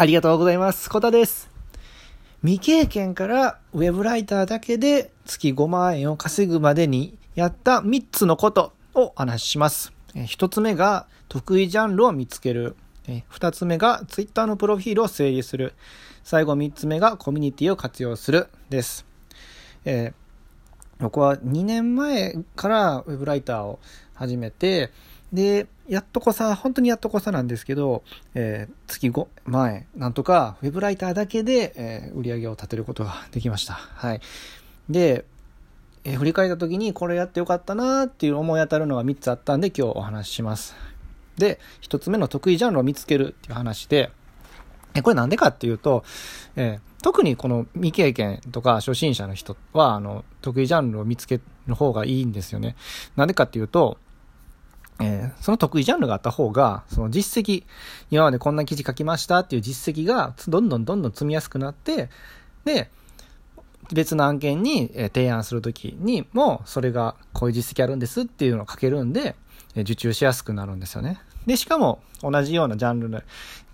ありがとうございます。コタです。未経験からウェブライターだけで月5万円を稼ぐまでにやった3つのことをお話します。1つ目が得意ジャンルを見つける。2つ目が Twitter のプロフィールを整理する。最後3つ目がコミュニティを活用する。です。えー、僕は2年前からウェブライターを始めて、で、やっとこさ、本当にやっとこさなんですけど、えー、月5万円、なんとか、ウェブライターだけで、えー、売り上げを立てることができました。はい。で、えー、振り返った時にこれやってよかったなっていう思い当たるのが3つあったんで今日お話しします。で、1つ目の得意ジャンルを見つけるっていう話で、えこれなんでかっていうと、えー、特にこの未経験とか初心者の人は、あの、得意ジャンルを見つける方がいいんですよね。なんでかっていうと、えー、その得意ジャンルがあった方が、その実績、今までこんな記事書きましたっていう実績がどんどんどんどん積みやすくなって、で、別の案件に提案するときにも、それがこういう実績あるんですっていうのを書けるんで、受注しやすくなるんですよね。で、しかも同じようなジャンル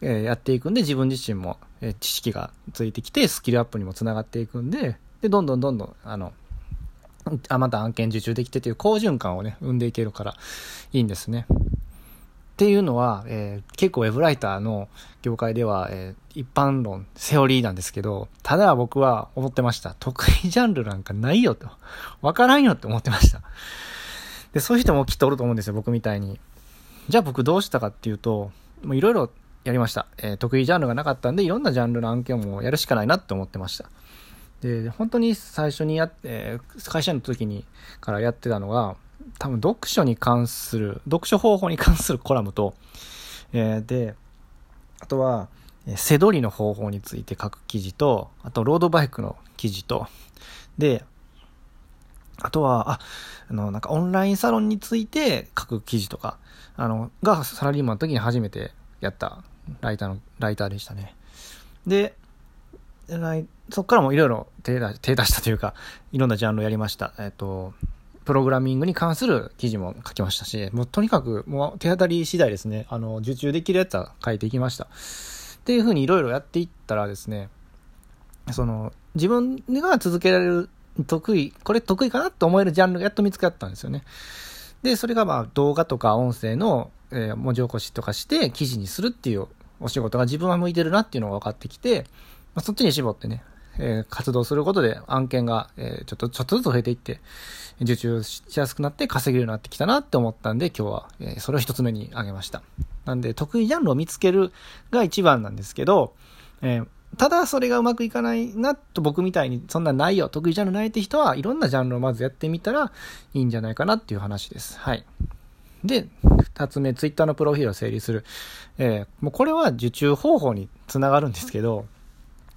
でやっていくんで、自分自身も知識がついてきて、スキルアップにもつながっていくんで、で、どんどんどんどん、あの、あ、また案件受注できてという好循環をね、生んでいけるからいいんですね。っていうのは、えー、結構ウェブライターの業界では、えー、一般論、セオリーなんですけど、ただ僕は思ってました。得意ジャンルなんかないよと。わからんよって思ってました。で、そういう人もきっとおると思うんですよ、僕みたいに。じゃあ僕どうしたかっていうと、もういろいろやりました。えー、得意ジャンルがなかったんで、いろんなジャンルの案件もやるしかないなって思ってました。で、本当に最初にやって、会社の時にからやってたのが、多分読書に関する、読書方法に関するコラムと、えー、で、あとは、背取りの方法について書く記事と、あとロードバイクの記事と、で、あとは、あ、あの、なんかオンラインサロンについて書く記事とか、あの、がサラリーマンの時に初めてやったライターの、ライターでしたね。で、そこからもいろいろ手出したというか、いろんなジャンルをやりました。えっ、と、プログラミングに関する記事も書きましたし、もうとにかくもう手当たり次第ですね、あの、受注できるやつは書いていきました。っていうふうにいろいろやっていったらですね、その、自分が続けられる得意、これ得意かなと思えるジャンルがやっと見つかったんですよね。で、それがまあ動画とか音声の、え、文字起こしとかして記事にするっていうお仕事が自分は向いてるなっていうのが分かってきて、まあ、そっちに絞ってね、えー、活動することで案件が、えー、ちょっと、ちょっとずつ増えていって、受注しやすくなって稼げるようになってきたなって思ったんで、今日は、えー、それを一つ目に挙げました。なんで、得意ジャンルを見つけるが一番なんですけど、えー、ただそれがうまくいかないなと僕みたいにそんなないよ、得意ジャンルないって人はいろんなジャンルをまずやってみたらいいんじゃないかなっていう話です。はい。で、二つ目、ツイッターのプロフィールを整理する。えー、もうこれは受注方法につながるんですけど、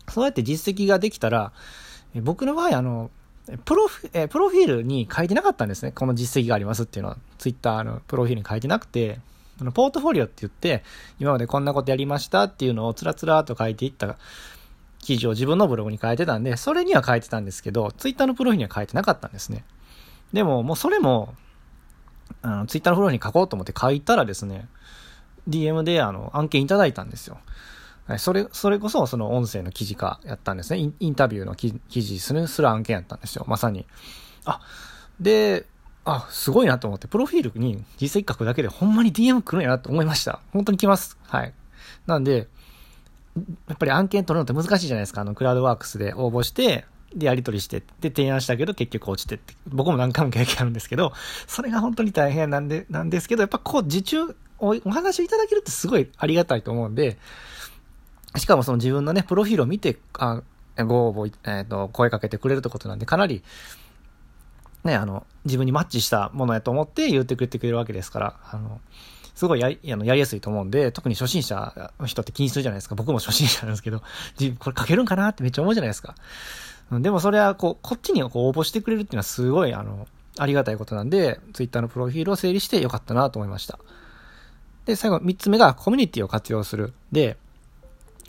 そうやって実績ができたら、僕の場合、あの、プロフえプロフィールに書いてなかったんですね。この実績がありますっていうのは、ツイッターのプロフィールに書いてなくて、あのポートフォリオって言って、今までこんなことやりましたっていうのをつらつらと書いていった記事を自分のブログに書いてたんで、それには書いてたんですけど、ツイッターのプロフィールには書いてなかったんですね。でも、もうそれも、あの、ツイッターのフローに書こうと思って書いたらですね、DM であの、案件いただいたんですよ。それ、それこそその音声の記事化やったんですね。インタビューの記事する、する案件やったんですよ。まさに。あ、で、あ、すごいなと思って、プロフィールに実績書くだけでほんまに DM 来るんやなと思いました。本当に来ます。はい。なんで、やっぱり案件取るのって難しいじゃないですか。あの、クラウドワークスで応募して、で、やり取りして、で、提案したけど結局落ちてって。僕も何回も経験あるんですけど、それが本当に大変なんで、なんですけど、やっぱこう、受注お、お話をいただけるってすごいありがたいと思うんで、しかもその自分のね、プロフィールを見て、あご応募、えっ、ー、と、声かけてくれるってことなんで、かなり、ね、あの、自分にマッチしたものやと思って言ってくれてくれるわけですから、あの、すごいやり、あの、やりやすいと思うんで、特に初心者の人って気にするじゃないですか。僕も初心者なんですけど、これ書けるんかなってめっちゃ思うじゃないですか。でもそれは、こう、こっちにこう応募してくれるっていうのはすごい、あの、ありがたいことなんで、ツイッターのプロフィールを整理してよかったなと思いました。で、最後、三つ目がコミュニティを活用する。で、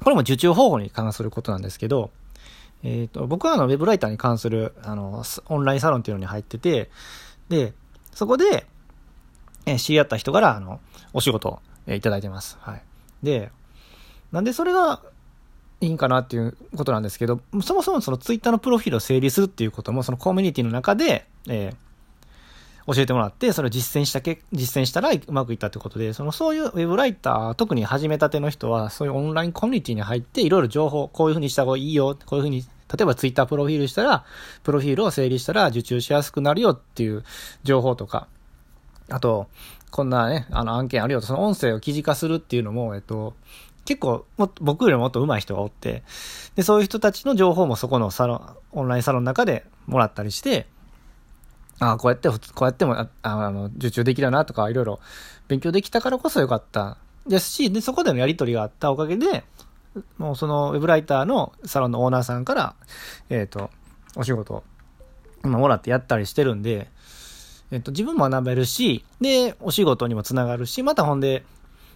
これも受注方法に関することなんですけど、えっ、ー、と、僕はあの、ウェブライターに関する、あの、オンラインサロンっていうのに入ってて、で、そこで、えー、知り合った人から、あの、お仕事を、えー、いただいてます。はい。で、なんでそれが、いいんかなっていうことなんですけど、そもそもそのツイッターのプロフィールを整理するっていうことも、そのコミュニティの中で、えー、教えてもらって、それを実践したけ、実践したらうまくいったってことで、そのそういうウェブライター、特に始めたての人は、そういうオンラインコミュニティに入って、いろいろ情報、こういうふうにした方がいいよ、こういうふうに、例えばツイッタープロフィールしたら、プロフィールを整理したら受注しやすくなるよっていう情報とか、あと、こんなね、あの案件あるよと、その音声を記事化するっていうのも、えっと、結構も、僕よりもっと上手い人がおって、で、そういう人たちの情報もそこのサロン、オンラインサロンの中でもらったりして、ああ、こうやって、こうやっても、ああの、受注できるなとか、いろいろ勉強できたからこそよかった。ですし、で、そこでのやりとりがあった。おかげで、もうそのウェブライターのサロンのオーナーさんから、えっ、ー、と、お仕事を、今もらってやったりしてるんで、えっ、ー、と、自分も学べるし、で、お仕事にもつながるし、またほんで、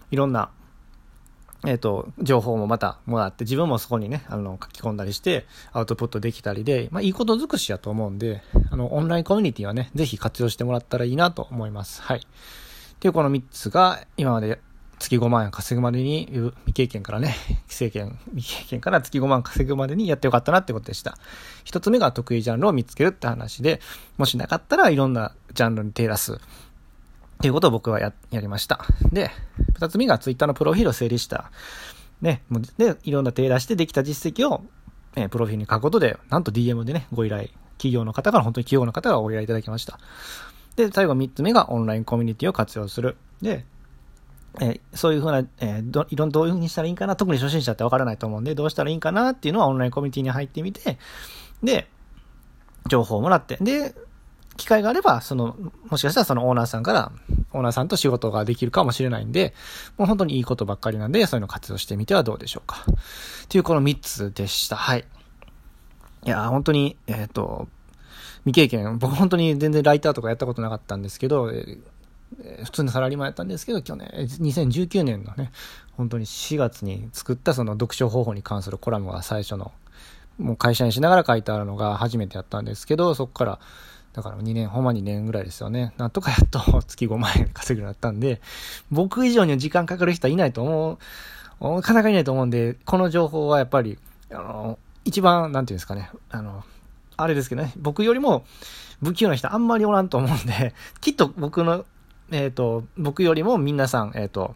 いろんな、えっ、ー、と、情報もまたもらって、自分もそこにね、あの、書き込んだりして、アウトプットできたりで、まあ、いいこと尽くしやと思うんで、あの、オンラインコミュニティはね、ぜひ活用してもらったらいいなと思います。はい。っていうこの3つが、今まで月5万円稼ぐまでに、未経験からね、規制権、未経験から月5万稼ぐまでにやってよかったなってことでした。1つ目が得意ジャンルを見つけるって話で、もしなかったらいろんなジャンルに手出す。っていうことを僕はや、やりました。で、二つ目がツイッターのプロフィールを整理した。ね、もうで、いろんな手出してできた実績を、え、プロフィールに書くことで、なんと DM でね、ご依頼、企業の方から、本当に企業の方がご依頼いただきました。で、最後三つ目がオンラインコミュニティを活用する。で、えー、そういうふうな、えー、ど、いろんなどういうふうにしたらいいかな、特に初心者ってわからないと思うんで、どうしたらいいかなっていうのはオンラインコミュニティに入ってみて、で、情報をもらって、で、機会があれば、その、もしかしたらそのオーナーさんから、オーナーさんと仕事ができるかもしれないんで、もう本当にいいことばっかりなんで、そういうの活用してみてはどうでしょうか。っていうこの3つでした。はい。いや、本当に、えっ、ー、と、未経験、僕本当に全然ライターとかやったことなかったんですけど、えー、普通のサラリーマンやったんですけど、去年、2019年のね、本当に4月に作ったその読書方法に関するコラムが最初の、もう会社にしながら書いてあるのが初めてやったんですけど、そこから、だから2年、ほんま2年ぐらいですよね。なんとかやっと月5万円稼ぐようになったんで、僕以上に時間かかる人はいないと思う、なかなかいないと思うんで、この情報はやっぱり、あの、一番、なんていうんですかね、あの、あれですけどね、僕よりも不器用な人あんまりおらんと思うんで、きっと僕の、えっ、ー、と、僕よりも皆さん、えっ、ー、と、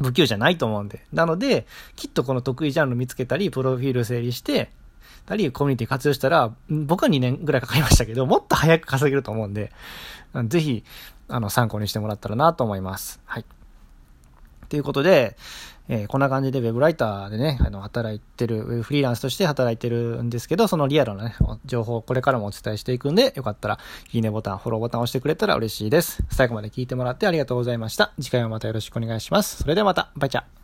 不器用じゃないと思うんで。なので、きっとこの得意ジャンル見つけたり、プロフィール整理して、たり、コミュニティ活用したら、僕は2年ぐらいかかりましたけど、もっと早く稼げると思うんで、ぜひ、あの、参考にしてもらったらなと思います。はい。ということで、えー、こんな感じでウェブライターでね、あの、働いてる、フリーランスとして働いてるんですけど、そのリアルなね、情報をこれからもお伝えしていくんで、よかったら、いいねボタン、フォローボタンを押してくれたら嬉しいです。最後まで聞いてもらってありがとうございました。次回もまたよろしくお願いします。それではまた、バイチャ